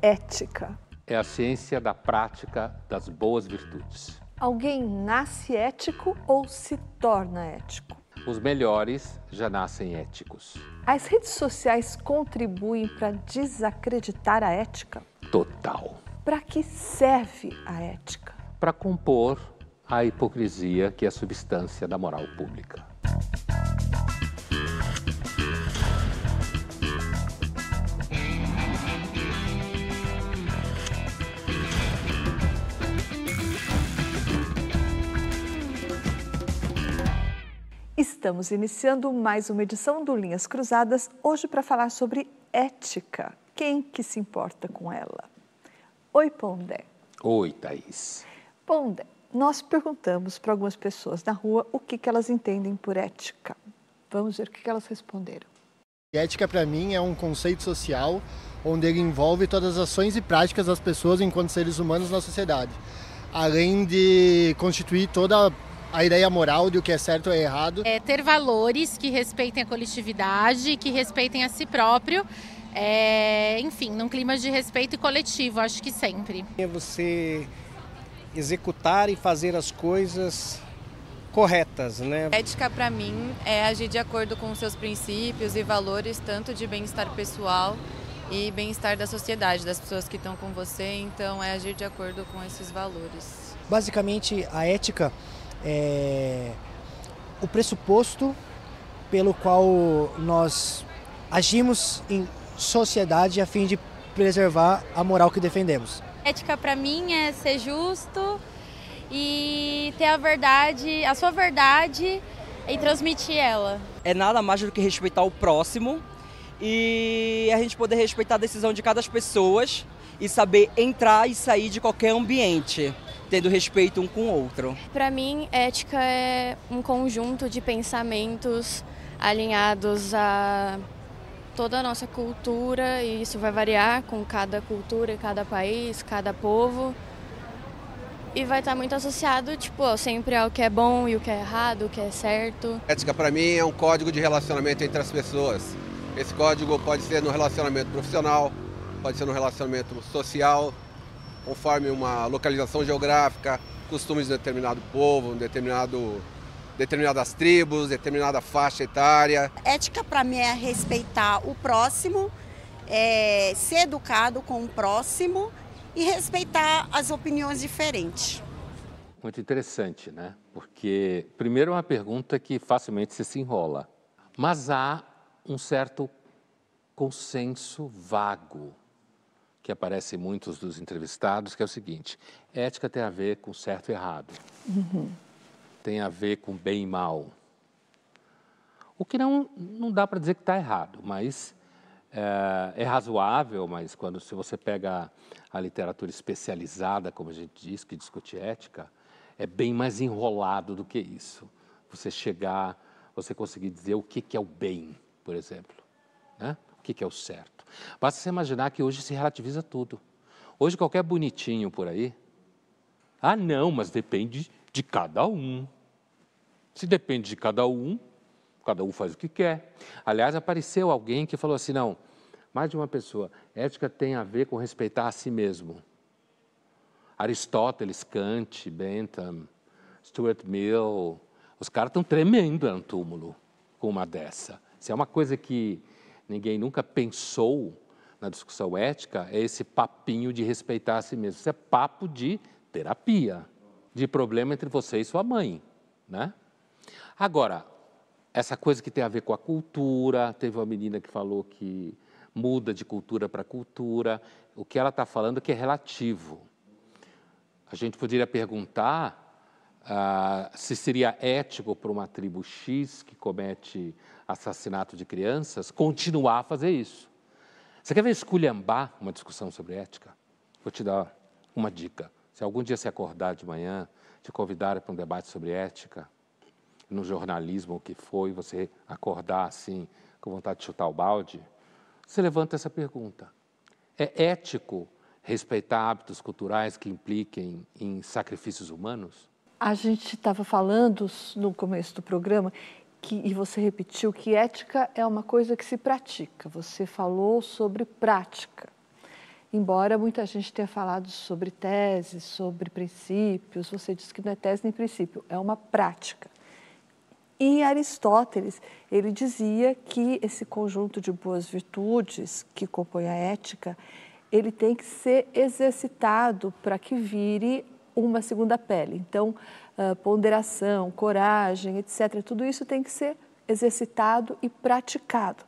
Ética? É a ciência da prática das boas virtudes. Alguém nasce ético ou se torna ético? Os melhores já nascem éticos. As redes sociais contribuem para desacreditar a ética? Total. Para que serve a ética? Para compor a hipocrisia que é a substância da moral pública. Estamos iniciando mais uma edição do Linhas Cruzadas, hoje para falar sobre ética. Quem que se importa com ela? Oi, Pondé. Oi, Thaís. Pondé, nós perguntamos para algumas pessoas na rua o que, que elas entendem por ética. Vamos ver o que, que elas responderam. Ética, para mim, é um conceito social onde ele envolve todas as ações e práticas das pessoas enquanto seres humanos na sociedade, além de constituir toda a ideia moral de o que é certo ou é errado. É ter valores que respeitem a coletividade, que respeitem a si próprio. É, enfim, num clima de respeito coletivo, acho que sempre. É você executar e fazer as coisas corretas, né? Ética para mim é agir de acordo com seus princípios e valores, tanto de bem-estar pessoal e bem-estar da sociedade, das pessoas que estão com você, então é agir de acordo com esses valores. Basicamente, a ética é, o pressuposto pelo qual nós agimos em sociedade a fim de preservar a moral que defendemos. Ética para mim é ser justo e ter a verdade, a sua verdade e transmitir ela. É nada mais do que respeitar o próximo e a gente poder respeitar a decisão de cada pessoa e saber entrar e sair de qualquer ambiente tendo respeito um com o outro. Para mim, ética é um conjunto de pensamentos alinhados a toda a nossa cultura e isso vai variar com cada cultura, cada país, cada povo. E vai estar muito associado, tipo, sempre ao que é bom e o que é errado, o que é certo. Ética para mim é um código de relacionamento entre as pessoas. Esse código pode ser no relacionamento profissional, pode ser no relacionamento social, conforme uma localização geográfica, costumes de determinado povo, determinado, determinadas tribos, determinada faixa etária. Ética para mim é respeitar o próximo, é ser educado com o próximo e respeitar as opiniões diferentes. Muito interessante, né? Porque, primeiro, é uma pergunta que facilmente se, se enrola, mas há um certo consenso vago que aparece em muitos dos entrevistados, que é o seguinte: ética tem a ver com certo e errado, uhum. tem a ver com bem e mal. O que não, não dá para dizer que está errado, mas é, é, razoável, mas quando se você pega a literatura especializada, como a gente diz, que discute ética, é bem mais enrolado do que isso. Você chegar, você conseguir dizer o que, que é o bem, por exemplo, né? O que, que é o certo. Basta você imaginar que hoje se relativiza tudo. Hoje qualquer bonitinho por aí, ah não, mas depende de cada um. Se depende de cada um, cada um faz o que quer. Aliás, apareceu alguém que falou assim, não, mais de uma pessoa, ética tem a ver com respeitar a si mesmo. Aristóteles, Kant, Bentham, Stuart Mill, os caras estão tremendo no túmulo com uma dessa. Se é uma coisa que ninguém nunca pensou na discussão ética, é esse papinho de respeitar a si mesmo. Isso é papo de terapia, de problema entre você e sua mãe, né? Agora, essa coisa que tem a ver com a cultura, teve uma menina que falou que muda de cultura para cultura, o que ela está falando é que é relativo. A gente poderia perguntar ah, se seria ético para uma tribo X que comete assassinato de crianças continuar a fazer isso. Você quer ver esculhambar uma discussão sobre ética? Vou te dar uma dica. Se algum dia se acordar de manhã, te convidar para um debate sobre ética, no jornalismo o que foi, você acordar assim, com vontade de chutar o balde, você levanta essa pergunta. É ético respeitar hábitos culturais que impliquem em sacrifícios humanos? A gente estava falando no começo do programa que, e você repetiu que ética é uma coisa que se pratica. Você falou sobre prática. Embora muita gente tenha falado sobre tese, sobre princípios, você disse que não é tese nem princípio, é uma prática. E Aristóteles, ele dizia que esse conjunto de boas virtudes que compõe a ética, ele tem que ser exercitado para que vire uma segunda pele. Então, ponderação, coragem, etc., tudo isso tem que ser exercitado e praticado.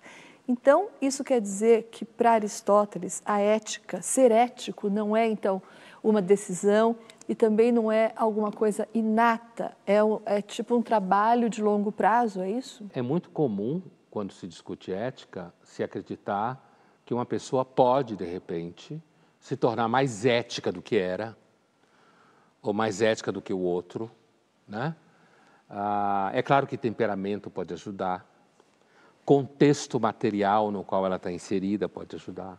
Então, isso quer dizer que para Aristóteles, a ética, ser ético, não é então uma decisão e também não é alguma coisa inata, é, é tipo um trabalho de longo prazo, é isso? É muito comum, quando se discute ética, se acreditar que uma pessoa pode, de repente, se tornar mais ética do que era, ou mais ética do que o outro, né? Ah, é claro que temperamento pode ajudar, contexto material no qual ela está inserida pode ajudar.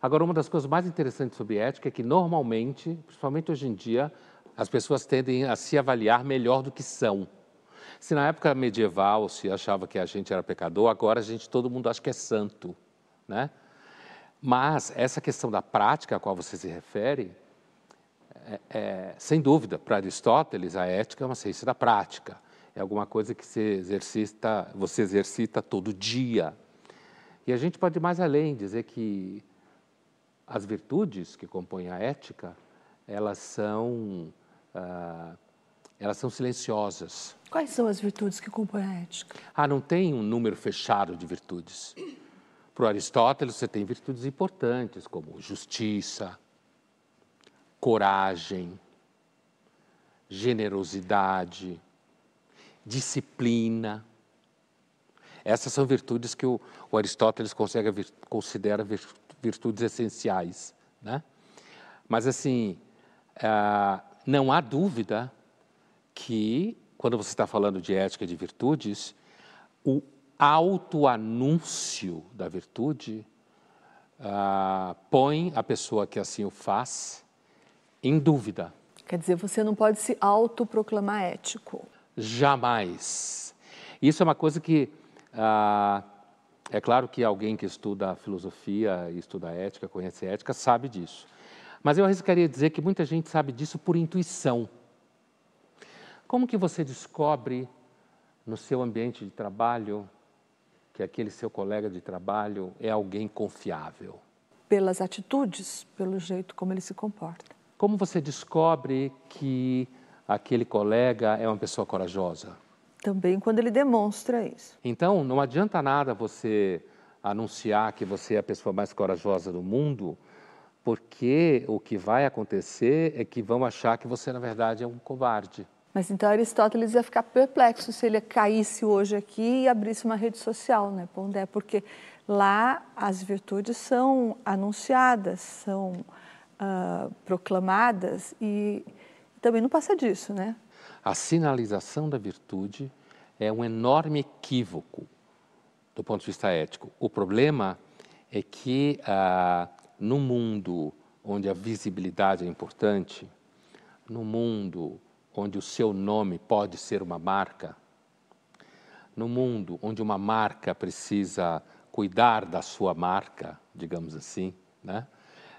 Agora, uma das coisas mais interessantes sobre ética é que, normalmente, principalmente hoje em dia, as pessoas tendem a se avaliar melhor do que são. Se na época medieval se achava que a gente era pecador, agora a gente, todo mundo acha que é santo, né? Mas essa questão da prática a qual você se refere, é, é, sem dúvida, para Aristóteles, a ética é uma ciência da prática. É alguma coisa que você exercita, você exercita todo dia. E a gente pode ir mais além, dizer que as virtudes que compõem a ética, elas são, ah, elas são silenciosas. Quais são as virtudes que compõem a ética? Ah, não tem um número fechado de virtudes. Para Aristóteles, você tem virtudes importantes, como justiça, coragem, generosidade, disciplina. Essas são virtudes que o, o Aristóteles consegue, considera virtudes essenciais. Né? Mas, assim, ah, não há dúvida que, quando você está falando de ética de virtudes, o autoanúncio da virtude ah, põe a pessoa que assim o faz em dúvida. Quer dizer, você não pode se autoproclamar ético. Jamais. Isso é uma coisa que ah, é claro que alguém que estuda filosofia e estuda ética, conhece ética, sabe disso. Mas eu arriscaria dizer que muita gente sabe disso por intuição. Como que você descobre no seu ambiente de trabalho que aquele seu colega de trabalho é alguém confiável? Pelas atitudes, pelo jeito como ele se comporta. Como você descobre que aquele colega é uma pessoa corajosa? Também quando ele demonstra isso. Então, não adianta nada você anunciar que você é a pessoa mais corajosa do mundo, porque o que vai acontecer é que vão achar que você, na verdade, é um covarde. Mas então Aristóteles ia ficar perplexo se ele caísse hoje aqui e abrisse uma rede social, né, Pondé? Porque lá as virtudes são anunciadas, são uh, proclamadas e também não passa disso, né? A sinalização da virtude é um enorme equívoco do ponto de vista ético. O problema é que ah, no mundo onde a visibilidade é importante, no mundo onde o seu nome pode ser uma marca, no mundo onde uma marca precisa cuidar da sua marca, digamos assim, né?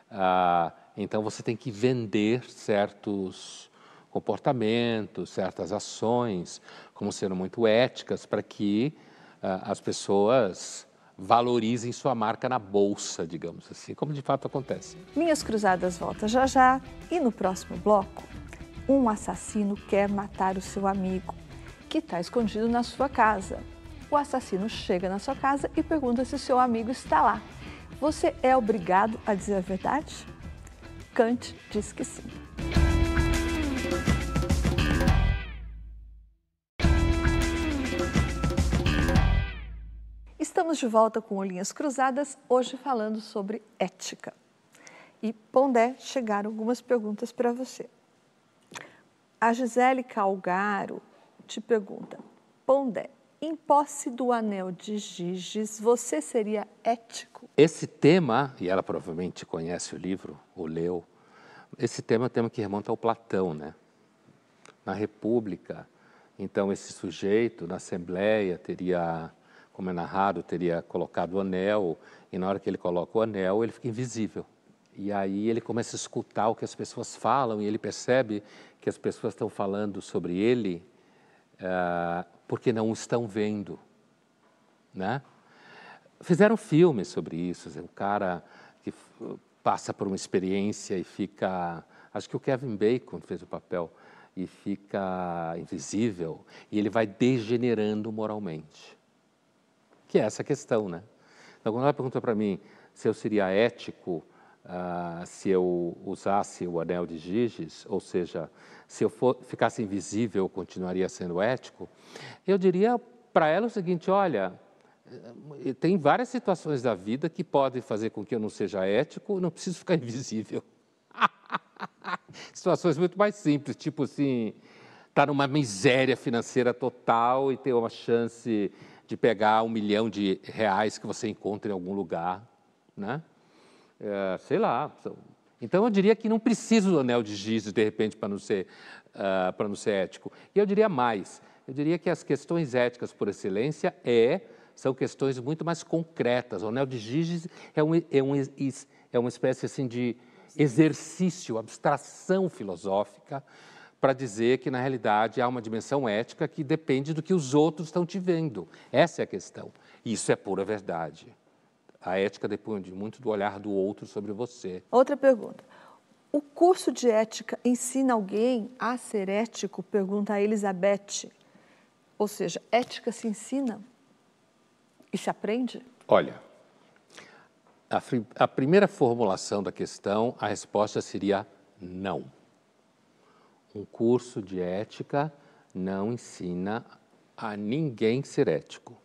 Ah, então você tem que vender certos comportamentos, certas ações, como sendo muito éticas, para que uh, as pessoas valorizem sua marca na bolsa, digamos assim, como de fato acontece. Minhas Cruzadas volta já já e no próximo bloco, um assassino quer matar o seu amigo, que está escondido na sua casa. O assassino chega na sua casa e pergunta se o seu amigo está lá. Você é obrigado a dizer a verdade? Kant diz que sim. Estamos de volta com Linhas Cruzadas, hoje falando sobre ética. E, Pondé, chegaram algumas perguntas para você. A Gisele Calgaro te pergunta: Pondé, em posse do anel de Giges, você seria ético? Esse tema, e ela provavelmente conhece o livro, ou leu, esse tema é um tema que remonta ao Platão, né? Na República, então esse sujeito na Assembleia teria como é narrado, teria colocado o anel, e na hora que ele coloca o anel, ele fica invisível. E aí ele começa a escutar o que as pessoas falam e ele percebe que as pessoas estão falando sobre ele uh, porque não o estão vendo, né? Fizeram filmes sobre isso, um cara que passa por uma experiência e fica, acho que o Kevin Bacon fez o papel e fica invisível e ele vai degenerando moralmente. Que é essa questão, né? Então, quando ela pergunta para mim se eu seria ético uh, se eu usasse o anel de Giges, ou seja, se eu for, ficasse invisível, eu continuaria sendo ético, eu diria para ela o seguinte: olha, eh, tem várias situações da vida que podem fazer com que eu não seja ético, não preciso ficar invisível. Situações muito mais simples, tipo assim, estar tá numa miséria financeira total e ter uma chance de pegar um milhão de reais que você encontra em algum lugar, né? É, sei lá. Então eu diria que não precisa do anel de giz de repente para não ser uh, para não ser ético. E eu diria mais. Eu diria que as questões éticas por excelência é são questões muito mais concretas. O anel de giz é, um, é, um, é uma espécie assim de exercício, abstração filosófica para dizer que, na realidade, há uma dimensão ética que depende do que os outros estão te vendo. Essa é a questão. Isso é pura verdade. A ética depende muito do olhar do outro sobre você. Outra pergunta. O curso de ética ensina alguém a ser ético? Pergunta a Elizabeth. Ou seja, ética se ensina e se aprende? Olha, a, a primeira formulação da questão, a resposta seria não. Um curso de ética não ensina a ninguém ser ético.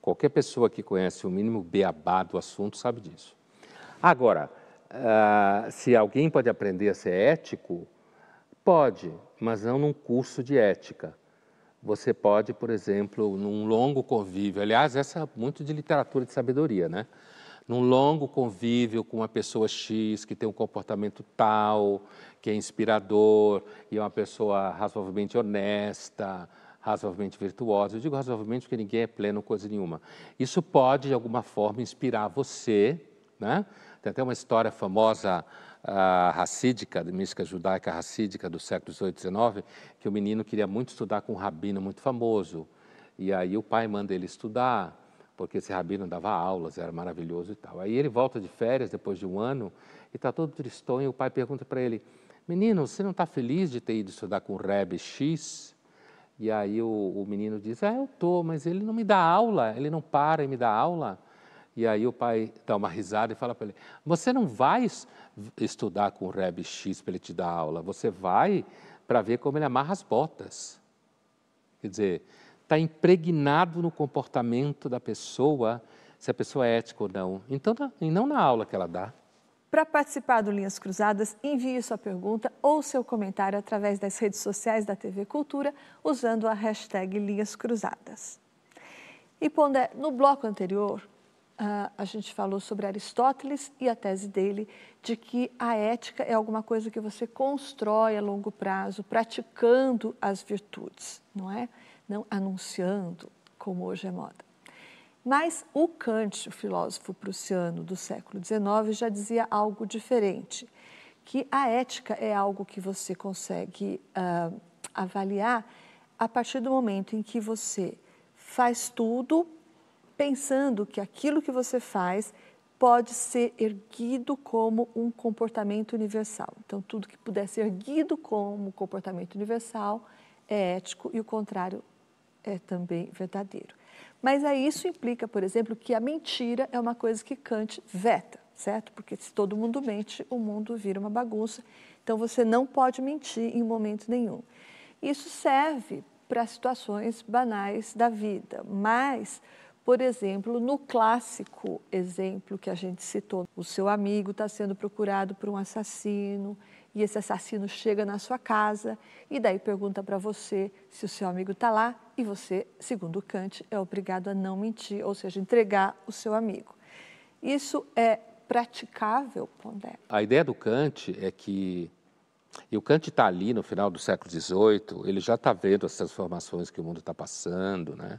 Qualquer pessoa que conhece o mínimo beabá do assunto sabe disso. Agora, uh, se alguém pode aprender a ser ético, pode, mas não num curso de ética. Você pode, por exemplo, num longo convívio, aliás, essa é muito de literatura de sabedoria, né? num longo convívio com uma pessoa X que tem um comportamento tal, que é inspirador e é uma pessoa razoavelmente honesta, razoavelmente virtuosa. Eu digo razoavelmente porque ninguém é pleno coisa nenhuma. Isso pode, de alguma forma, inspirar você. Né? Tem até uma história famosa uh, racídica, de mística judaica racídica do século XVIII e XIX, que o menino queria muito estudar com um rabino muito famoso. E aí o pai manda ele estudar porque esse rabino dava aulas, era maravilhoso e tal. Aí ele volta de férias depois de um ano e está todo tristonho. E o pai pergunta para ele: Menino, você não está feliz de ter ido estudar com o Rebbe X? E aí o, o menino diz: Ah, eu estou, mas ele não me dá aula, ele não para e me dá aula. E aí o pai dá uma risada e fala para ele: Você não vai estudar com o Rebbe X para ele te dar aula, você vai para ver como ele amarra as botas. Quer dizer, está impregnado no comportamento da pessoa, se a pessoa é ética ou não. Então, e não na aula que ela dá. Para participar do Linhas Cruzadas, envie sua pergunta ou seu comentário através das redes sociais da TV Cultura, usando a hashtag Linhas Cruzadas. E Pondé, no bloco anterior, uh, a gente falou sobre Aristóteles e a tese dele de que a ética é alguma coisa que você constrói a longo prazo, praticando as virtudes, não é? não anunciando, como hoje é moda. Mas o Kant, o filósofo prussiano do século XIX, já dizia algo diferente, que a ética é algo que você consegue uh, avaliar a partir do momento em que você faz tudo pensando que aquilo que você faz pode ser erguido como um comportamento universal. Então, tudo que puder ser erguido como comportamento universal é ético e o contrário é também verdadeiro. Mas aí isso implica, por exemplo, que a mentira é uma coisa que Kant veta, certo? Porque se todo mundo mente, o mundo vira uma bagunça. Então você não pode mentir em momento nenhum. Isso serve para situações banais da vida, mas, por exemplo, no clássico exemplo que a gente citou, o seu amigo está sendo procurado por um assassino e esse assassino chega na sua casa e daí pergunta para você se o seu amigo está lá e você, segundo Kant, é obrigado a não mentir, ou seja, entregar o seu amigo. Isso é praticável, Pondé? A ideia do Kant é que e o Kant está ali no final do século XVIII, ele já está vendo as transformações que o mundo está passando, né?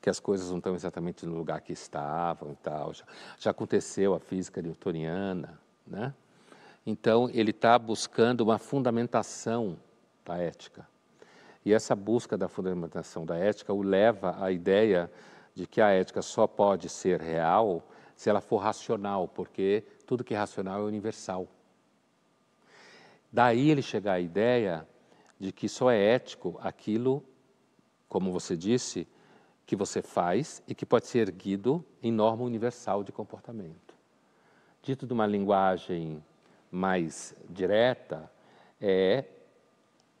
que as coisas não estão exatamente no lugar que estavam e tal. Já, já aconteceu a física newtoniana, né? Então, ele está buscando uma fundamentação da ética. E essa busca da fundamentação da ética o leva à ideia de que a ética só pode ser real se ela for racional, porque tudo que é racional é universal. Daí ele chega à ideia de que só é ético aquilo, como você disse, que você faz e que pode ser erguido em norma universal de comportamento. Dito de uma linguagem mais direta, é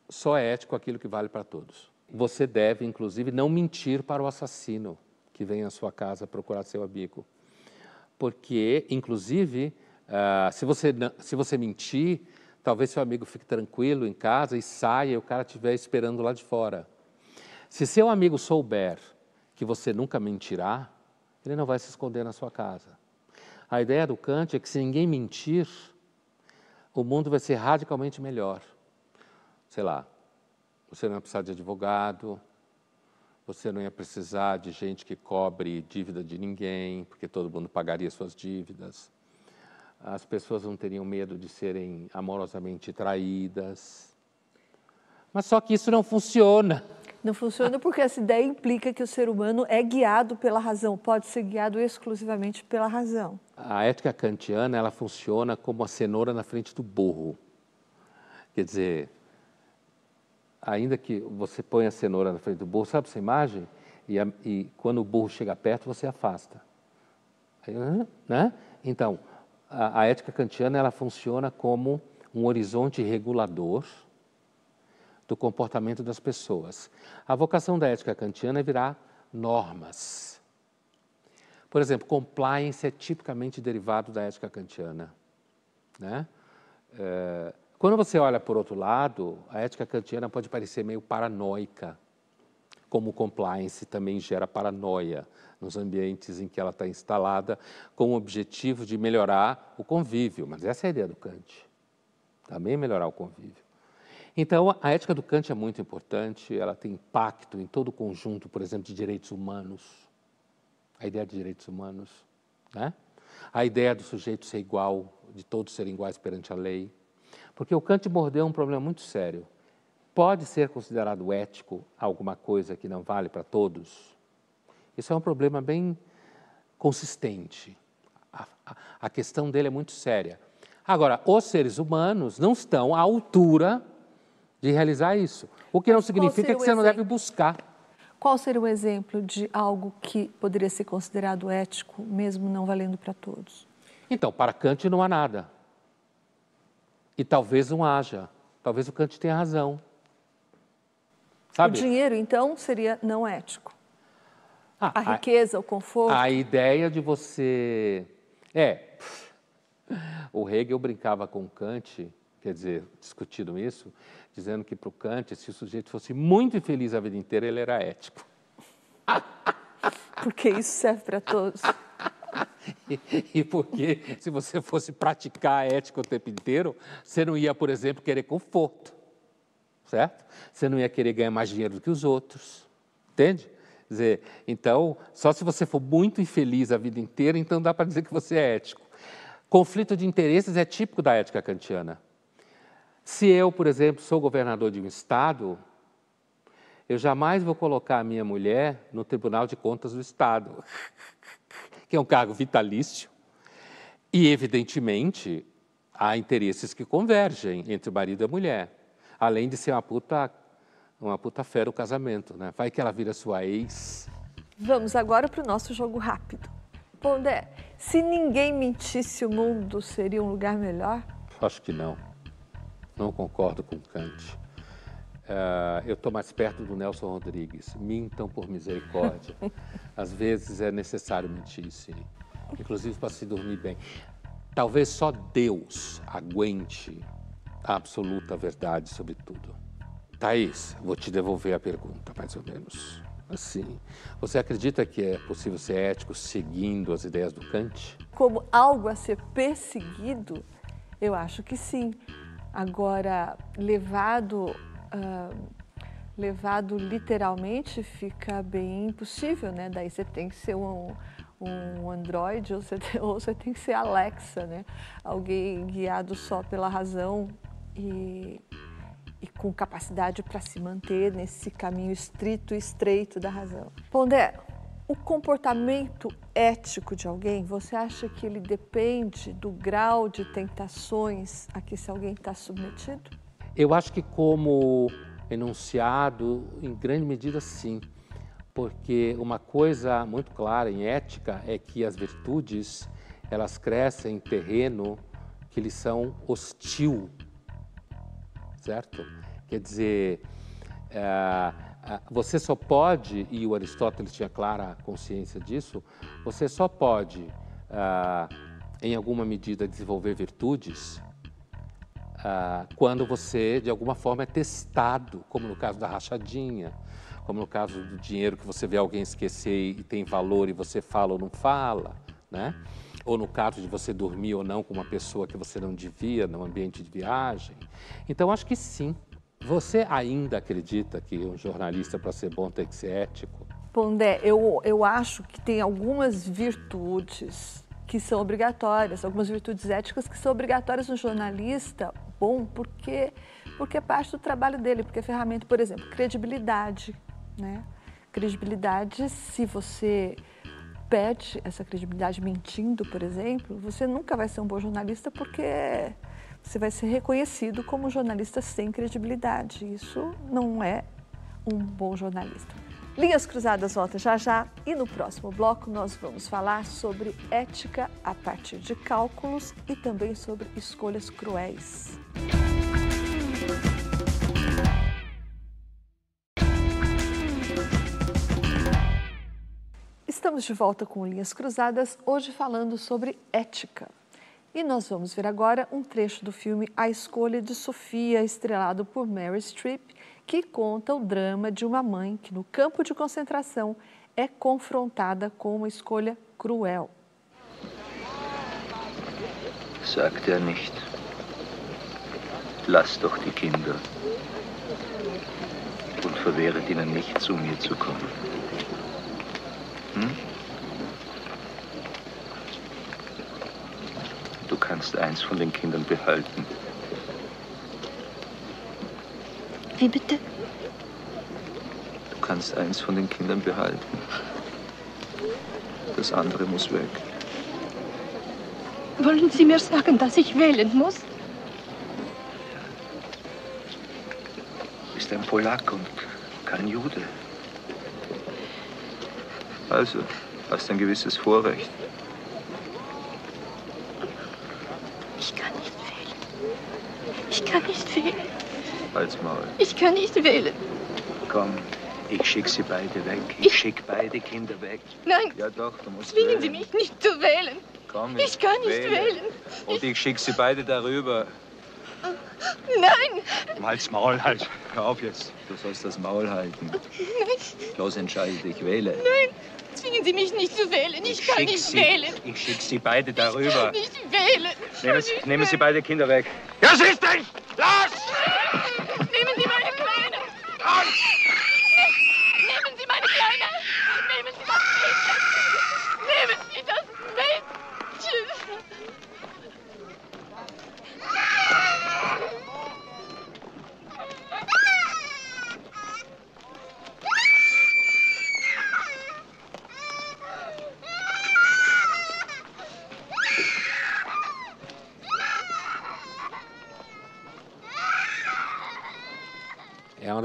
só é ético aquilo que vale para todos. Você deve, inclusive, não mentir para o assassino que vem à sua casa procurar seu amigo. Porque, inclusive, uh, se, você, se você mentir, talvez seu amigo fique tranquilo em casa e saia e o cara estiver esperando lá de fora. Se seu amigo souber que você nunca mentirá, ele não vai se esconder na sua casa. A ideia do Kant é que se ninguém mentir, o mundo vai ser radicalmente melhor. Sei lá, você não ia precisar de advogado, você não ia precisar de gente que cobre dívida de ninguém, porque todo mundo pagaria suas dívidas. As pessoas não teriam medo de serem amorosamente traídas. Mas só que isso não funciona. Não funciona porque essa ideia implica que o ser humano é guiado pela razão, pode ser guiado exclusivamente pela razão. A ética kantiana ela funciona como a cenoura na frente do burro. Quer dizer, ainda que você ponha a cenoura na frente do burro, sabe essa imagem? E, a, e quando o burro chega perto, você afasta. Aí, né? Então, a, a ética kantiana ela funciona como um horizonte regulador do comportamento das pessoas. A vocação da ética kantiana é virar normas. Por exemplo, compliance é tipicamente derivado da ética kantiana. Né? É, quando você olha por outro lado, a ética kantiana pode parecer meio paranoica, como compliance também gera paranoia nos ambientes em que ela está instalada, com o objetivo de melhorar o convívio. Mas essa é a ideia do Kant, também melhorar o convívio. Então, a ética do Kant é muito importante, ela tem impacto em todo o conjunto, por exemplo, de direitos humanos, a ideia de direitos humanos, né? a ideia do sujeito ser igual, de todos serem iguais perante a lei. Porque o Kant mordeu um problema muito sério. Pode ser considerado ético alguma coisa que não vale para todos? Isso é um problema bem consistente. A, a, a questão dele é muito séria. Agora, os seres humanos não estão à altura de realizar isso. O que não significa que você não deve buscar. Qual seria o exemplo de algo que poderia ser considerado ético, mesmo não valendo para todos? Então, para Kant não há nada. E talvez não haja. Talvez o Kant tenha razão. Sabe? O dinheiro, então, seria não ético. Ah, a riqueza, a, o conforto. A ideia de você. É. O Hegel brincava com Kant, quer dizer, discutindo isso, dizendo que para o Kant, se o sujeito fosse muito infeliz a vida inteira, ele era ético. Porque isso serve para todos. E, porque se você fosse praticar a ética o tempo inteiro, você não ia, por exemplo, querer conforto, certo? Você não ia querer ganhar mais dinheiro do que os outros, entende? Quer dizer, então, só se você for muito infeliz a vida inteira, então dá para dizer que você é ético. Conflito de interesses é típico da ética kantiana. Se eu, por exemplo, sou governador de um estado, eu jamais vou colocar a minha mulher no Tribunal de Contas do Estado, que é um cargo vitalício. E, evidentemente, há interesses que convergem entre o marido e a mulher, além de ser uma puta, uma puta fera o casamento, né? Vai que ela vira sua ex. Vamos agora para o nosso jogo rápido. Pondé, se ninguém mentisse, o mundo seria um lugar melhor? Acho que não não concordo com Kant. Uh, eu estou mais perto do Nelson Rodrigues. Mintam por misericórdia. Às vezes é necessário mentir, sim. Inclusive para se dormir bem. Talvez só Deus aguente a absoluta verdade sobre tudo. Thaís, vou te devolver a pergunta, mais ou menos. Assim, você acredita que é possível ser ético seguindo as ideias do Kant? Como algo a ser perseguido? Eu acho que sim. Agora, levado, uh, levado literalmente fica bem impossível, né? Daí você tem que ser um, um Android ou você, ou você tem que ser Alexa, né? Alguém guiado só pela razão e, e com capacidade para se manter nesse caminho estrito e estreito da razão. Pondé, o comportamento ético de alguém, você acha que ele depende do grau de tentações a que esse alguém está submetido? Eu acho que como enunciado, em grande medida sim, porque uma coisa muito clara em ética é que as virtudes elas crescem em terreno que lhes são hostil, certo? Quer dizer, é, você só pode, e o Aristóteles tinha clara consciência disso, você só pode, é, em alguma medida, desenvolver virtudes ah, quando você, de alguma forma, é testado, como no caso da rachadinha, como no caso do dinheiro que você vê alguém esquecer e tem valor e você fala ou não fala, né? Ou no caso de você dormir ou não com uma pessoa que você não devia no ambiente de viagem. Então, acho que sim. Você ainda acredita que um jornalista, para ser bom, tem que ser ético? Pondé, eu, eu acho que tem algumas virtudes que são obrigatórias, algumas virtudes éticas que são obrigatórias no jornalista bom, porque, porque é parte do trabalho dele, porque é ferramenta, por exemplo, credibilidade. Né? Credibilidade, se você perde essa credibilidade mentindo, por exemplo, você nunca vai ser um bom jornalista porque você vai ser reconhecido como um jornalista sem credibilidade. Isso não é um bom jornalista. Linhas Cruzadas volta já já e no próximo bloco nós vamos falar sobre ética a partir de cálculos e também sobre escolhas cruéis. Estamos de volta com Linhas Cruzadas, hoje falando sobre ética. E nós vamos ver agora um trecho do filme A Escolha de Sofia, estrelado por Mary Streep, que conta o drama de uma mãe que, no campo de concentração, é confrontada com uma escolha cruel. Sagt er nicht, lass doch die Kinder und verwehret ihnen nicht, zu mir zu kommen. Hm? Du kannst eins von den Kindern behalten. Wie bitte? Du kannst eins von den Kindern behalten. Das andere muss weg. Wollen Sie mir sagen, dass ich wählen muss? Du bist ein Polak und kein Jude. Also, hast ein gewisses Vorrecht. Ich kann nicht wählen. Ich kann nicht wählen. Halt's Maul. Ich kann nicht wählen. Komm, ich schick sie beide weg. Ich, schick beide Kinder weg. Nein. Ja doch, du musst Zwingen wählen. Sie mich nicht zu wählen. Komm, Ich kann nicht wähle. wählen. Und ich schick sie beide darüber. Nein. Halt's Maul, halt. Hör auf jetzt. Du sollst das Maul halten. Nein. Los, entscheide dich, wähle. Nein. Zwingen Sie mich nicht zu wählen. Ich, kann schick nicht sie, wählen. Ich schick sie beide Ich darüber. kann nicht wählen. Nehmen, Sie- nehmen Sie beide Kinder weg. Ja, siehst du? Los!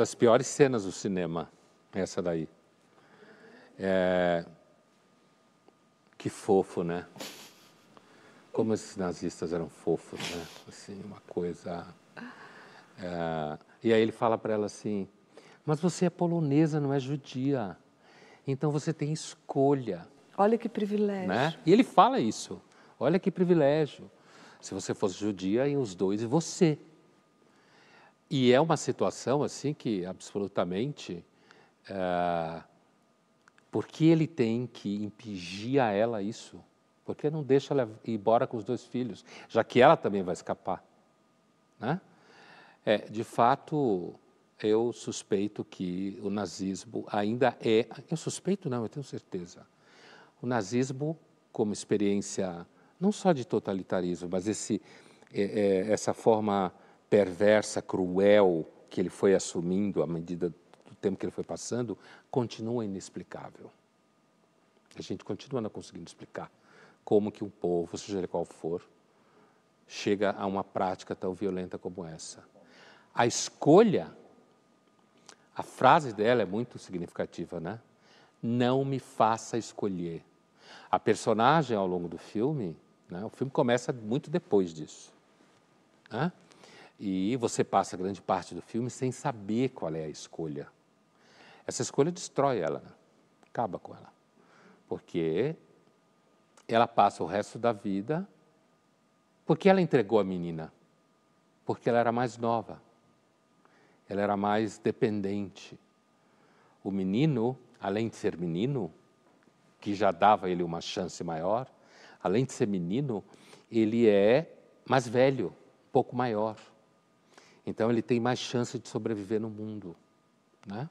Das piores cenas do cinema, essa daí. É... Que fofo, né? Como esses nazistas eram fofos, né? Assim, uma coisa. É... E aí ele fala para ela assim: Mas você é polonesa, não é judia. Então você tem escolha. Olha que privilégio. Né? E ele fala isso. Olha que privilégio. Se você fosse judia, iam os dois e você. E é uma situação assim que absolutamente. É, por que ele tem que impingir a ela isso? Por que não deixa ela ir embora com os dois filhos, já que ela também vai escapar? Né? É, de fato, eu suspeito que o nazismo ainda é. Eu suspeito, não, eu tenho certeza. o nazismo como experiência não só de totalitarismo, mas esse, é, é, essa forma perversa, cruel que ele foi assumindo à medida do tempo que ele foi passando, continua inexplicável. A gente continua não conseguindo explicar como que um povo, seja ele qual for, chega a uma prática tão violenta como essa. A escolha, a frase dela é muito significativa, né? Não me faça escolher. A personagem ao longo do filme, né, o filme começa muito depois disso. Né? E você passa grande parte do filme sem saber qual é a escolha. Essa escolha destrói ela, né? acaba com ela. Porque ela passa o resto da vida porque ela entregou a menina, porque ela era mais nova, ela era mais dependente. O menino, além de ser menino, que já dava ele uma chance maior, além de ser menino, ele é mais velho, um pouco maior. Então ele tem mais chance de sobreviver no mundo, né?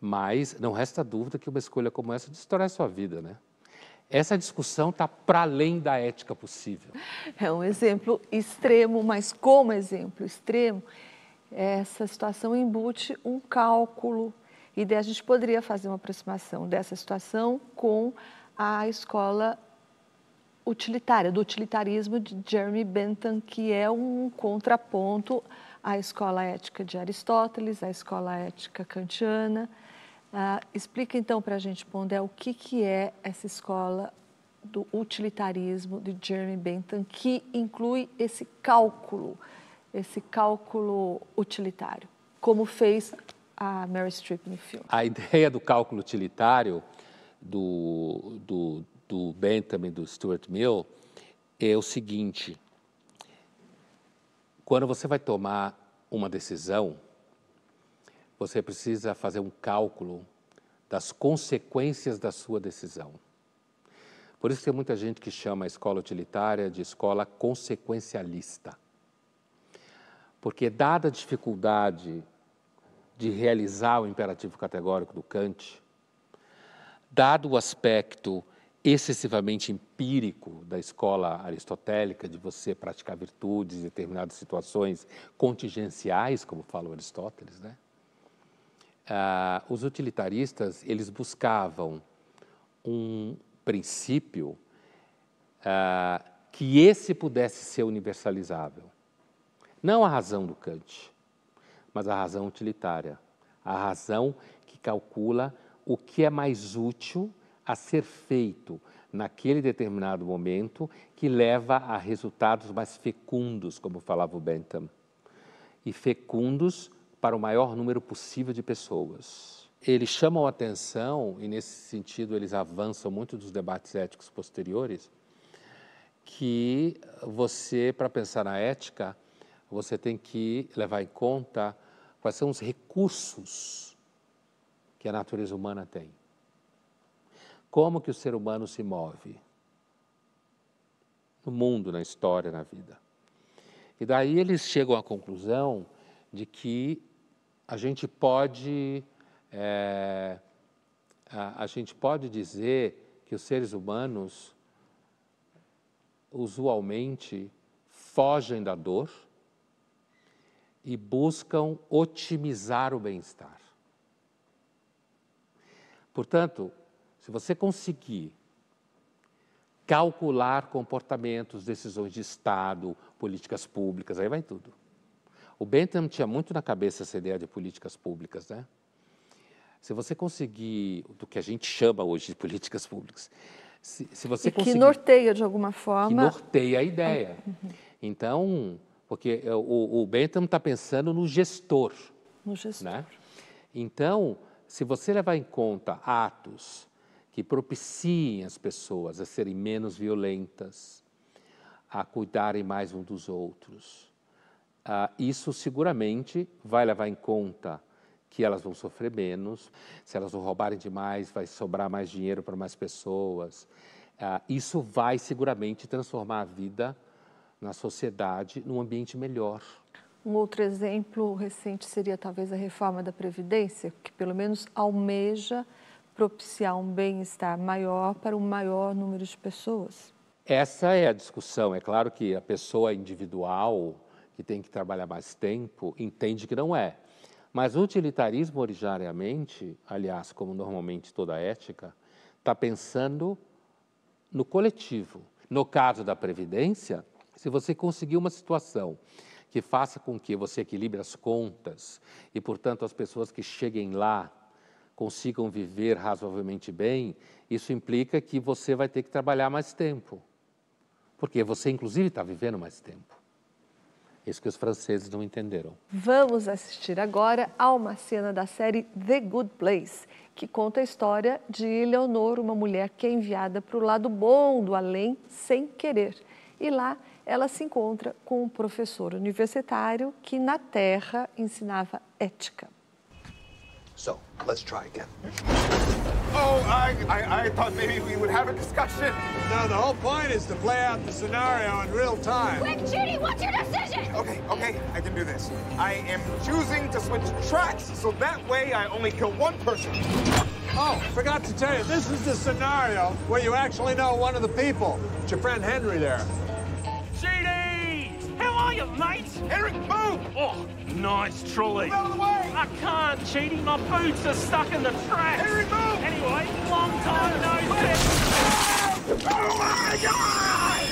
Mas não resta dúvida que uma escolha como essa destrói a sua vida, né? Essa discussão está para além da ética possível. É um exemplo extremo, mas como exemplo extremo, essa situação embute um cálculo. E daí a gente poderia fazer uma aproximação dessa situação com a escola utilitária, do utilitarismo de Jeremy Bentham, que é um contraponto à escola ética de Aristóteles, à escola ética kantiana. Uh, explica então para a gente, Pondé, o que, que é essa escola do utilitarismo de Jeremy Bentham, que inclui esse cálculo, esse cálculo utilitário, como fez a Mary Streep no filme. A ideia do cálculo utilitário do, do, do Bentham e do Stuart Mill é o seguinte: quando você vai tomar uma decisão, você precisa fazer um cálculo das consequências da sua decisão. Por isso tem muita gente que chama a escola utilitária de escola consequencialista. Porque, dada a dificuldade de realizar o imperativo categórico do Kant, dado o aspecto excessivamente empírico da escola aristotélica, de você praticar virtudes em determinadas situações contingenciais, como fala Aristóteles, né? Ah, os utilitaristas eles buscavam um princípio ah, que esse pudesse ser universalizável. Não a razão do Kant, mas a razão utilitária, a razão que calcula o que é mais útil a ser feito naquele determinado momento que leva a resultados mais fecundos, como falava o Bentham. E fecundos para o maior número possível de pessoas. Eles chamam atenção, e nesse sentido eles avançam muito dos debates éticos posteriores, que você, para pensar na ética, você tem que levar em conta quais são os recursos que a natureza humana tem. Como que o ser humano se move no mundo, na história, na vida. E daí eles chegam à conclusão de que a gente pode é, a, a gente pode dizer que os seres humanos usualmente fogem da dor e buscam otimizar o bem-estar. Portanto, se você conseguir calcular comportamentos, decisões de Estado, políticas públicas, aí vai tudo. O Bentham tinha muito na cabeça essa ideia de políticas públicas, né? Se você conseguir, do que a gente chama hoje de políticas públicas, se, se você e conseguir... Que norteia de alguma forma... Que norteia a ideia. Uhum. Então, porque o, o Bentham está pensando no gestor. No gestor. Né? Então, se você levar em conta atos que propiciem as pessoas a serem menos violentas, a cuidarem mais um dos outros, ah, isso seguramente vai levar em conta que elas vão sofrer menos, se elas não roubarem demais, vai sobrar mais dinheiro para mais pessoas. Ah, isso vai seguramente transformar a vida na sociedade num ambiente melhor. Um outro exemplo recente seria talvez a reforma da Previdência, que pelo menos almeja propiciar um bem-estar maior para um maior número de pessoas? Essa é a discussão. É claro que a pessoa individual, que tem que trabalhar mais tempo, entende que não é. Mas o utilitarismo, originariamente, aliás, como normalmente toda ética, está pensando no coletivo. No caso da Previdência, se você conseguir uma situação que faça com que você equilibre as contas e, portanto, as pessoas que cheguem lá consigam viver razoavelmente bem, isso implica que você vai ter que trabalhar mais tempo. Porque você, inclusive, está vivendo mais tempo. Isso que os franceses não entenderam. Vamos assistir agora a uma cena da série The Good Place, que conta a história de Leonor, uma mulher que é enviada para o lado bom do além sem querer. E lá ela se encontra com um professor universitário que na Terra ensinava ética. So, let's try again. Oh, I, I, I thought maybe we would have a discussion. No, the whole point is to play out the scenario in real time. Quick, Judy, what's your decision? Okay, okay, I can do this. I am choosing to switch tracks, so that way I only kill one person. Oh, forgot to tell you, this is the scenario where you actually know one of the people. It's your friend Henry there. Cheaty! How mate? Eric, move! Oh, nice trolley. Move out of the way! I can't, Cheaty. My boots are stuck in the tracks. Henry, move! Anyway, long time no see. Oh my God!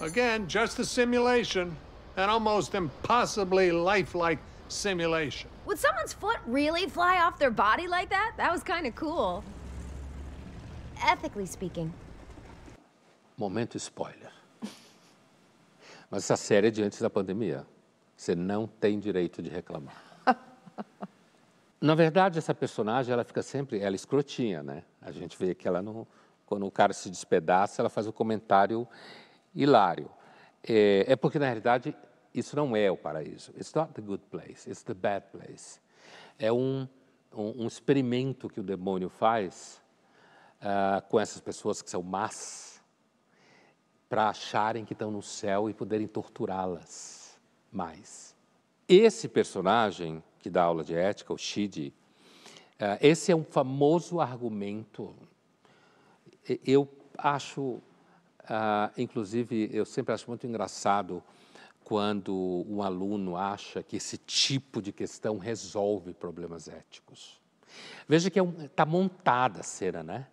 Again, just a simulation, an almost impossibly lifelike simulation. Would someone's foot really fly off their body like that? That was kind of cool. Ethically speaking. Momento spoiler. Mas essa série é de antes da pandemia. Você não tem direito de reclamar. Na verdade, essa personagem, ela fica sempre, ela é escrotinha, né? A gente vê que ela não, quando o cara se despedaça, ela faz um comentário hilário. É, é porque, na realidade, isso não é o paraíso. It's not the good place, it's the bad place. É um, um, um experimento que o demônio faz uh, com essas pessoas que são más, para acharem que estão no céu e poderem torturá-las mais. Esse personagem que dá aula de ética, o Shidi, uh, esse é um famoso argumento. Eu acho, uh, inclusive, eu sempre acho muito engraçado quando um aluno acha que esse tipo de questão resolve problemas éticos. Veja que está é um, tá montada a cena, né?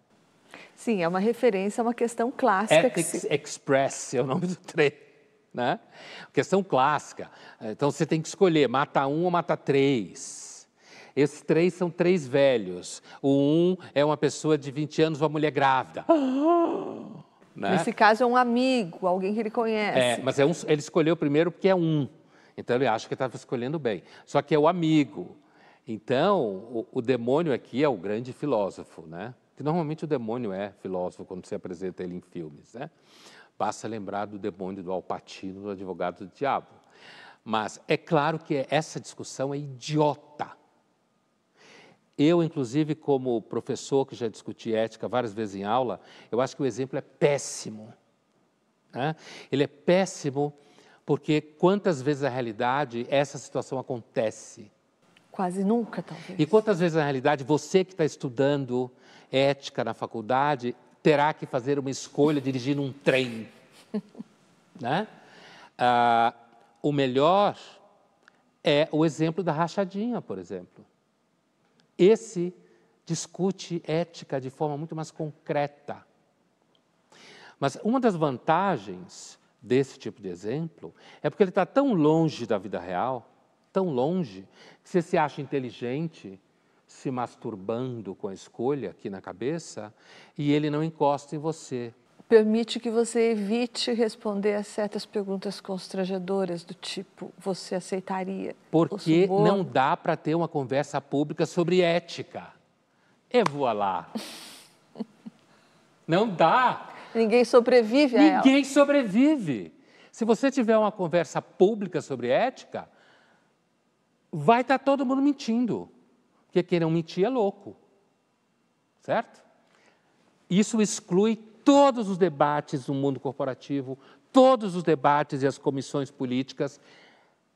Sim, é uma referência a uma questão clássica. Ethics se... Express é o nome do trem. Né? Questão clássica. Então você tem que escolher, mata um ou mata três. Esses três são três velhos. O um é uma pessoa de 20 anos, uma mulher grávida. Né? Nesse caso é um amigo, alguém que ele conhece. É, mas é um, ele escolheu primeiro porque é um. Então ele acha que estava escolhendo bem. Só que é o amigo. Então, o, o demônio aqui é o grande filósofo, né? Que normalmente o demônio é filósofo quando você apresenta ele em filmes, né? Basta lembrar do demônio do Alpatino, do advogado do diabo. Mas é claro que essa discussão é idiota. Eu, inclusive, como professor que já discuti ética várias vezes em aula, eu acho que o exemplo é péssimo. Né? Ele é péssimo porque quantas vezes na realidade essa situação acontece? Quase nunca, talvez. E quantas vezes na realidade você que está estudando ética na faculdade terá que fazer uma escolha dirigindo um trem? né? Ah, o melhor é o exemplo da rachadinha, por exemplo. Esse discute ética de forma muito mais concreta. Mas uma das vantagens desse tipo de exemplo é porque ele está tão longe da vida real, tão longe, que você se acha inteligente se masturbando com a escolha aqui na cabeça e ele não encosta em você. Permite que você evite responder a certas perguntas constrangedoras do tipo: você aceitaria? Porque não dá para ter uma conversa pública sobre ética. E voilá. não dá. Ninguém sobrevive a Ninguém ela. Ninguém sobrevive. Se você tiver uma conversa pública sobre ética, vai estar tá todo mundo mentindo. Porque quem mentir é louco. Certo? Isso exclui todos os debates no mundo corporativo, todos os debates e as comissões políticas.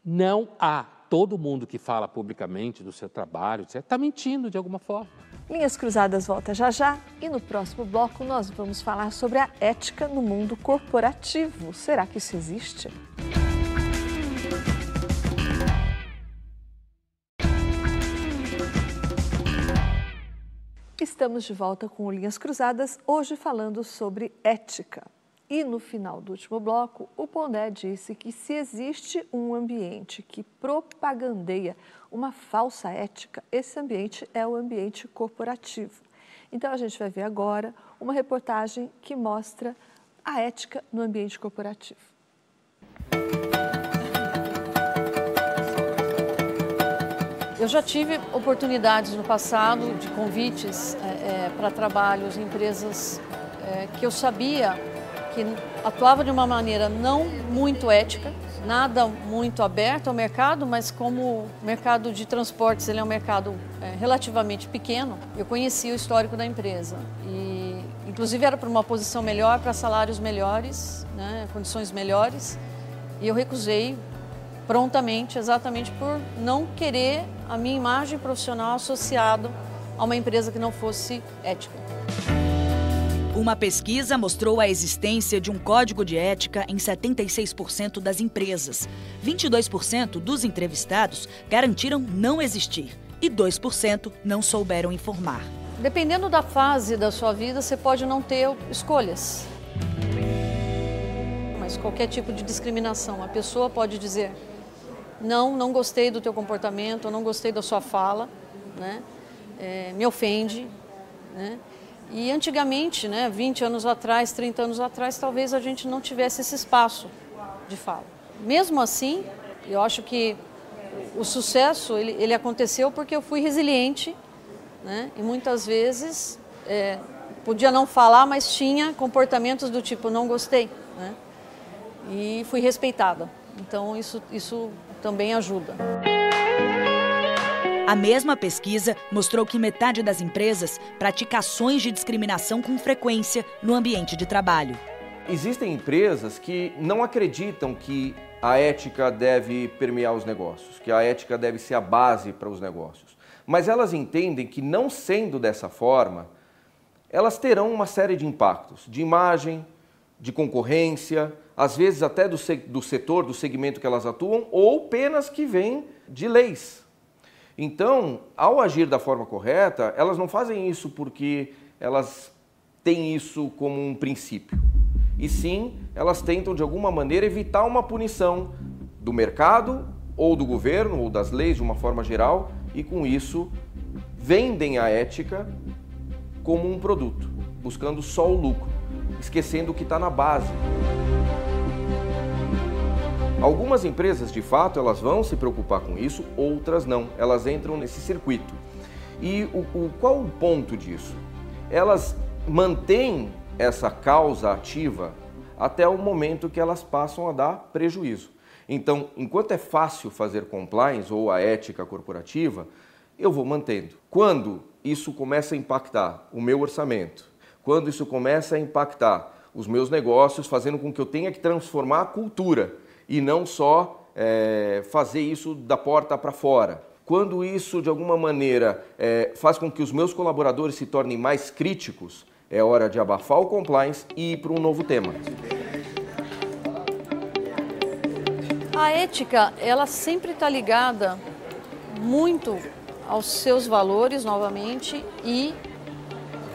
Não há todo mundo que fala publicamente do seu trabalho, está mentindo de alguma forma. Linhas Cruzadas volta já já e no próximo bloco nós vamos falar sobre a ética no mundo corporativo. Será que isso existe? Estamos de volta com Linhas Cruzadas, hoje falando sobre ética. E no final do último bloco, o Pondé disse que se existe um ambiente que propagandeia uma falsa ética, esse ambiente é o ambiente corporativo. Então a gente vai ver agora uma reportagem que mostra a ética no ambiente corporativo. Eu já tive oportunidades no passado de convites é, é, para trabalhos em empresas é, que eu sabia que atuava de uma maneira não muito ética, nada muito aberto ao mercado, mas como o mercado de transportes ele é um mercado é, relativamente pequeno, eu conhecia o histórico da empresa. E inclusive era para uma posição melhor, para salários melhores, né, condições melhores, e eu recusei prontamente, exatamente por não querer a minha imagem profissional associado a uma empresa que não fosse ética. Uma pesquisa mostrou a existência de um código de ética em 76% das empresas. 22% dos entrevistados garantiram não existir e 2% não souberam informar. Dependendo da fase da sua vida, você pode não ter escolhas. Mas qualquer tipo de discriminação, a pessoa pode dizer: não, não gostei do teu comportamento, não gostei da sua fala, né? É, me ofende, né? E antigamente, né, 20 anos atrás, 30 anos atrás, talvez a gente não tivesse esse espaço de fala. Mesmo assim, eu acho que o sucesso ele, ele aconteceu porque eu fui resiliente, né? E muitas vezes é, podia não falar, mas tinha comportamentos do tipo não gostei, né? E fui respeitada. Então isso isso também ajuda. A mesma pesquisa mostrou que metade das empresas pratica ações de discriminação com frequência no ambiente de trabalho. Existem empresas que não acreditam que a ética deve permear os negócios, que a ética deve ser a base para os negócios. Mas elas entendem que, não sendo dessa forma, elas terão uma série de impactos de imagem, de concorrência, às vezes até do, do setor, do segmento que elas atuam, ou penas que vêm de leis. Então, ao agir da forma correta, elas não fazem isso porque elas têm isso como um princípio. E sim, elas tentam de alguma maneira evitar uma punição do mercado ou do governo ou das leis de uma forma geral e com isso vendem a ética como um produto, buscando só o lucro, esquecendo o que está na base. Algumas empresas, de fato, elas vão se preocupar com isso, outras não. Elas entram nesse circuito. E o, o qual o ponto disso? Elas mantêm essa causa ativa até o momento que elas passam a dar prejuízo. Então, enquanto é fácil fazer compliance ou a ética corporativa, eu vou mantendo. Quando isso começa a impactar o meu orçamento, quando isso começa a impactar os meus negócios, fazendo com que eu tenha que transformar a cultura e não só é, fazer isso da porta para fora. Quando isso, de alguma maneira, é, faz com que os meus colaboradores se tornem mais críticos, é hora de abafar o compliance e ir para um novo tema. A ética, ela sempre está ligada muito aos seus valores, novamente, e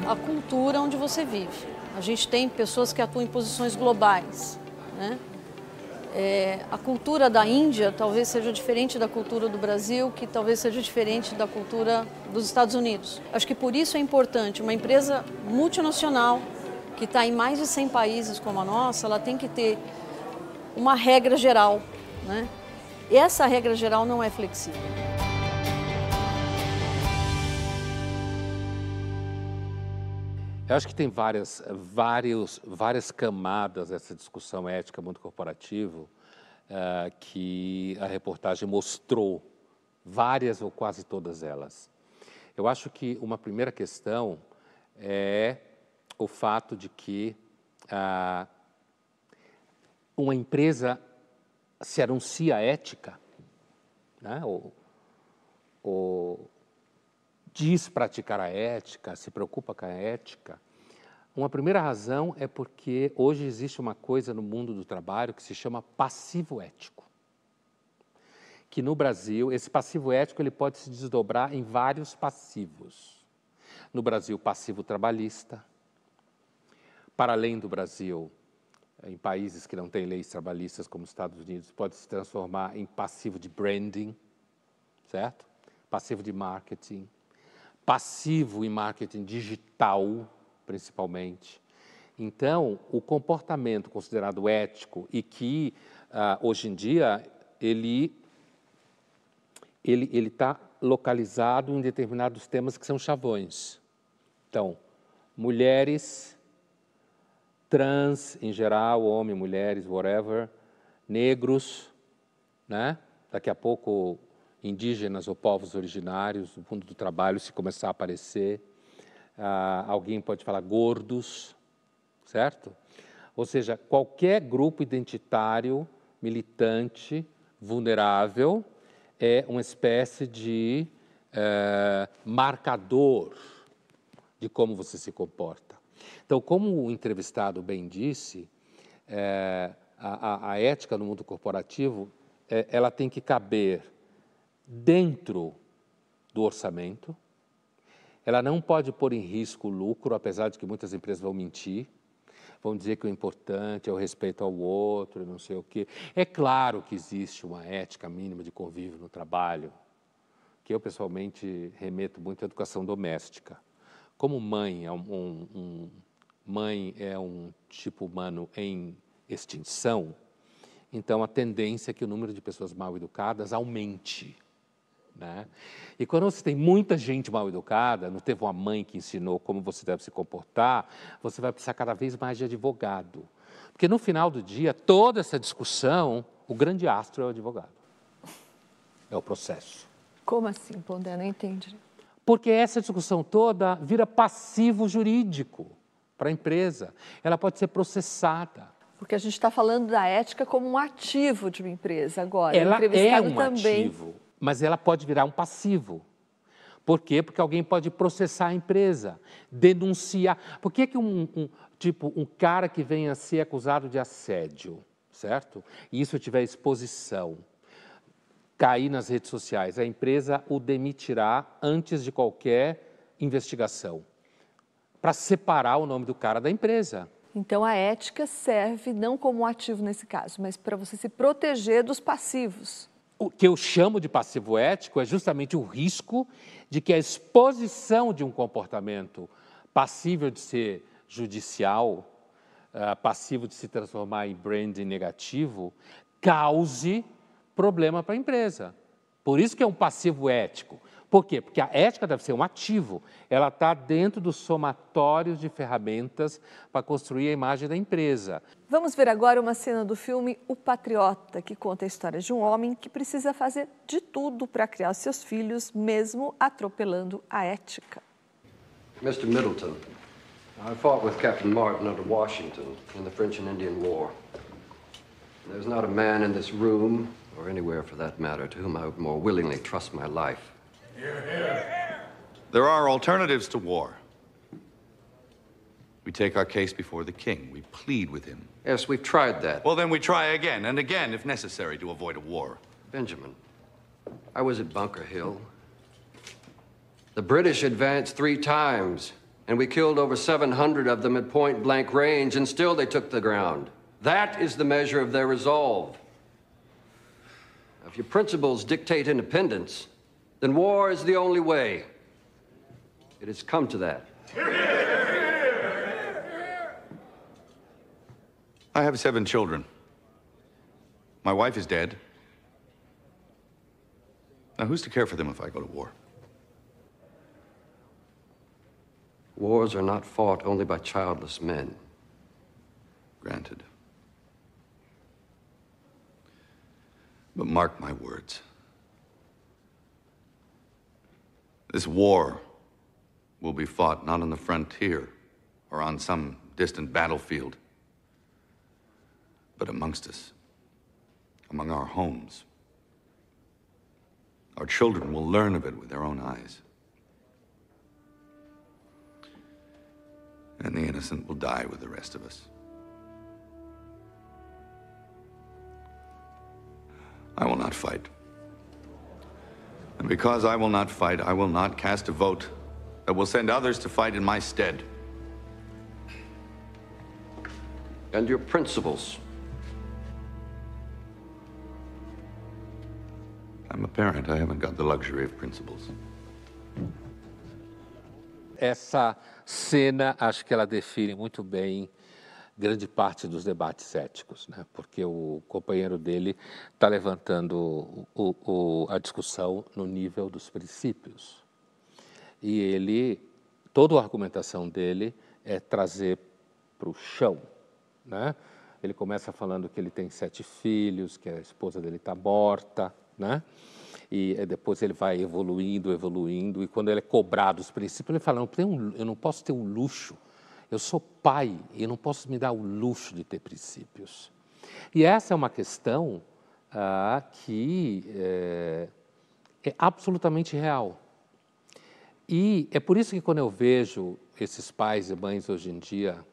à cultura onde você vive. A gente tem pessoas que atuam em posições globais, né? É, a cultura da Índia talvez seja diferente da cultura do Brasil, que talvez seja diferente da cultura dos Estados Unidos. Acho que por isso é importante uma empresa multinacional que está em mais de 100 países como a nossa, ela tem que ter uma regra geral, né? E essa regra geral não é flexível. Eu acho que tem várias, vários, várias camadas dessa discussão ética mundo corporativo uh, que a reportagem mostrou, várias ou quase todas elas. Eu acho que uma primeira questão é o fato de que uh, uma empresa se anuncia ética, né? ou, ou diz praticar a ética, se preocupa com a ética, uma primeira razão é porque hoje existe uma coisa no mundo do trabalho que se chama passivo ético. Que no Brasil, esse passivo ético ele pode se desdobrar em vários passivos. No Brasil, passivo trabalhista. Para além do Brasil, em países que não têm leis trabalhistas, como os Estados Unidos, pode se transformar em passivo de branding, certo? Passivo de marketing passivo em marketing digital, principalmente. Então, o comportamento considerado ético e que uh, hoje em dia ele ele ele está localizado em determinados temas que são chavões. Então, mulheres, trans em geral, homem, mulheres, whatever, negros, né? Daqui a pouco indígenas ou povos originários, no mundo do trabalho, se começar a aparecer. Ah, alguém pode falar gordos, certo? Ou seja, qualquer grupo identitário, militante, vulnerável, é uma espécie de é, marcador de como você se comporta. Então, como o entrevistado bem disse, é, a, a, ética no mundo corporativo é, ela tem que caber dentro do orçamento. Ela não pode pôr em risco o lucro, apesar de que muitas empresas vão mentir. Vão dizer que o importante é o respeito ao outro, não sei o quê. É claro que existe uma ética mínima de convívio no trabalho, que eu pessoalmente remeto muito à educação doméstica. Como mãe é um, um, um mãe é um tipo humano em extinção, então a tendência é que o número de pessoas mal educadas aumente. Né? E quando você tem muita gente mal educada, não teve uma mãe que ensinou como você deve se comportar, você vai precisar cada vez mais de advogado. Porque no final do dia, toda essa discussão, o grande astro é o advogado. É o processo. Como assim, Pondé? Não entendi. Porque essa discussão toda vira passivo jurídico para a empresa. Ela pode ser processada. Porque a gente está falando da ética como um ativo de uma empresa agora. Ela é um também... ativo mas ela pode virar um passivo. Por quê? Porque alguém pode processar a empresa, denunciar. Por que, que um, um, tipo, um cara que venha a ser acusado de assédio, certo? E isso tiver exposição, cair nas redes sociais, a empresa o demitirá antes de qualquer investigação, para separar o nome do cara da empresa. Então a ética serve não como ativo nesse caso, mas para você se proteger dos passivos o que eu chamo de passivo ético é justamente o risco de que a exposição de um comportamento passível de ser judicial, uh, passivo de se transformar em branding negativo, cause problema para a empresa. Por isso que é um passivo ético. Por quê? Porque a ética deve ser um ativo. Ela está dentro dos somatórios de ferramentas para construir a imagem da empresa. Vamos ver agora uma cena do filme O Patriota, que conta a história de um homem que precisa fazer de tudo para criar seus filhos, mesmo atropelando a ética. Mr. Middleton, I fought with Captain Martin under Washington in the French and Indian War. There's not a man in this room, or anywhere for that matter, to whom I would more willingly trust my life. There are alternatives to war. We take our case before the king. We plead with him. Yes, we've tried that. Well, then we try again and again if necessary to avoid a war. Benjamin, I was at Bunker Hill. The British advanced three times, and we killed over 700 of them at point blank range, and still they took the ground. That is the measure of their resolve. If your principles dictate independence, then war is the only way. It has come to that. I have seven children. My wife is dead. Now, who's to care for them if I go to war? Wars are not fought only by childless men. Granted. But mark my words. This war will be fought not on the frontier or on some distant battlefield, but amongst us, among our homes, Our children will learn of it with their own eyes. And the innocent will die with the rest of us. I will not fight. And because I will not fight, I will not cast a vote that will send others to fight in my stead. And your principles. I'm a parent. I haven't got the luxury of principles. Essa cena, acho que ela define muito bem grande parte dos debates éticos, né? porque o companheiro dele está levantando o, o, a discussão no nível dos princípios. E ele, toda a argumentação dele é trazer para o chão. Né? Ele começa falando que ele tem sete filhos, que a esposa dele está morta, né? e eh, depois ele vai evoluindo, evoluindo, e quando ele é cobrado os princípios, ele fala, não, eu não posso ter um luxo, eu sou pai e não posso me dar o luxo de ter princípios. E essa é uma questão ah, que é, é absolutamente real. E é por isso que quando eu vejo esses pais e mães hoje em dia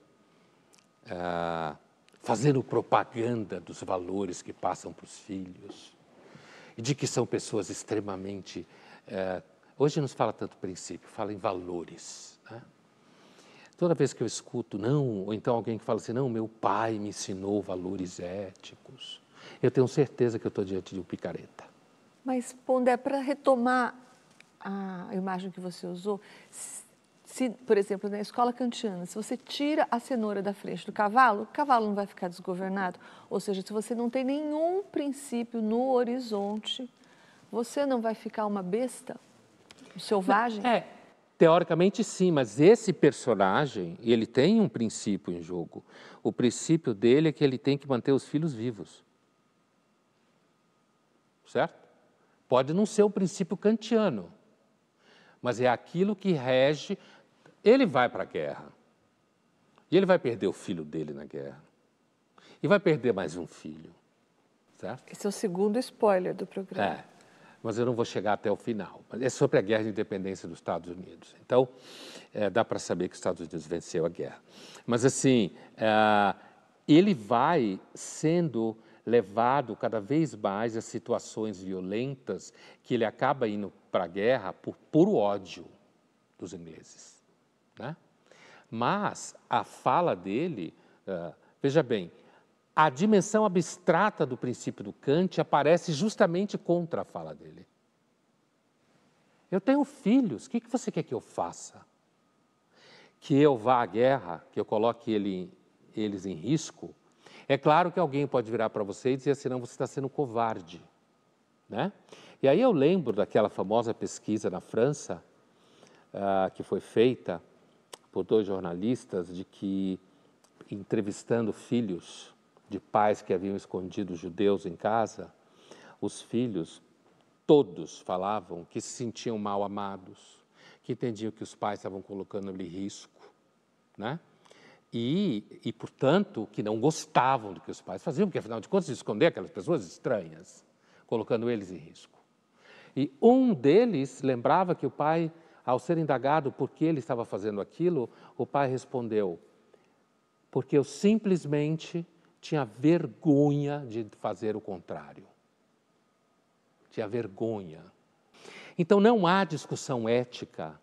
ah, fazendo propaganda dos valores que passam para os filhos, e de que são pessoas extremamente. É, hoje não se fala tanto princípio, fala em valores. Toda vez que eu escuto, não, ou então alguém que fala assim, não, meu pai me ensinou valores éticos, eu tenho certeza que eu estou diante de um picareta. Mas, Pondé, para retomar a imagem que você usou, se, por exemplo, na escola kantiana, se você tira a cenoura da frente do cavalo, o cavalo não vai ficar desgovernado. Ou seja, se você não tem nenhum princípio no horizonte, você não vai ficar uma besta, um selvagem? É, teoricamente sim, mas esse personagem, ele tem um princípio em jogo. O princípio dele é que ele tem que manter os filhos vivos. Certo? Pode não ser o princípio kantiano, mas é aquilo que rege ele vai para a guerra. E ele vai perder o filho dele na guerra. E vai perder mais um filho. Certo? Esse é o segundo spoiler do programa. É, mas eu não vou chegar até o final. É sobre a guerra de independência dos Estados Unidos. Então, é, dá para saber que os Estados Unidos venceu a guerra. Mas, assim, é, ele vai sendo levado cada vez mais a situações violentas que ele acaba indo para a guerra por puro ódio dos ingleses. Né? Mas a fala dele, uh, veja bem, a dimensão abstrata do princípio do Kant aparece justamente contra a fala dele. Eu tenho filhos, o que, você quer que eu faça? Que eu vá à guerra, que eu coloque ele, eles em risco? É claro que alguém pode virar para você e dizer assim, não, você está sendo covarde. Né? E aí eu lembro daquela famosa pesquisa na França, uh, que foi feita por dois jornalistas de que, entrevistando filhos de pais que haviam escondido judeus em casa, os filhos, todos falavam que se sentiam mal amados, que entendiam que os pais estavam colocando-lhe risco, né? E, e, portanto, que não gostavam do que os pais faziam, porque, afinal de contas, esconder aquelas pessoas estranhas, colocando eles em risco. E um deles lembrava que o pai ao ser indagado por que ele estava fazendo aquilo, o pai respondeu: porque eu simplesmente tinha vergonha de fazer o contrário. Tinha vergonha. Então não há discussão ética,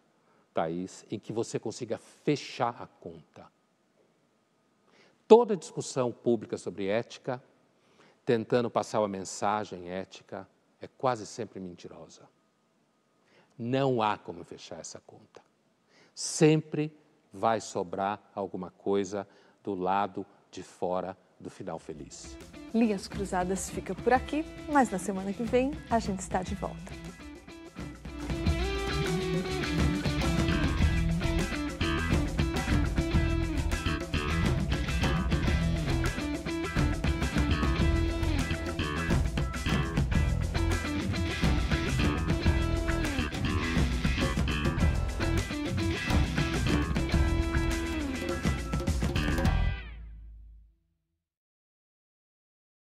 Thaís, em que você consiga fechar a conta. Toda discussão pública sobre ética, tentando passar uma mensagem ética, é quase sempre mentirosa. Não há como fechar essa conta. Sempre vai sobrar alguma coisa do lado de fora do final feliz. Linhas Cruzadas fica por aqui, mas na semana que vem a gente está de volta.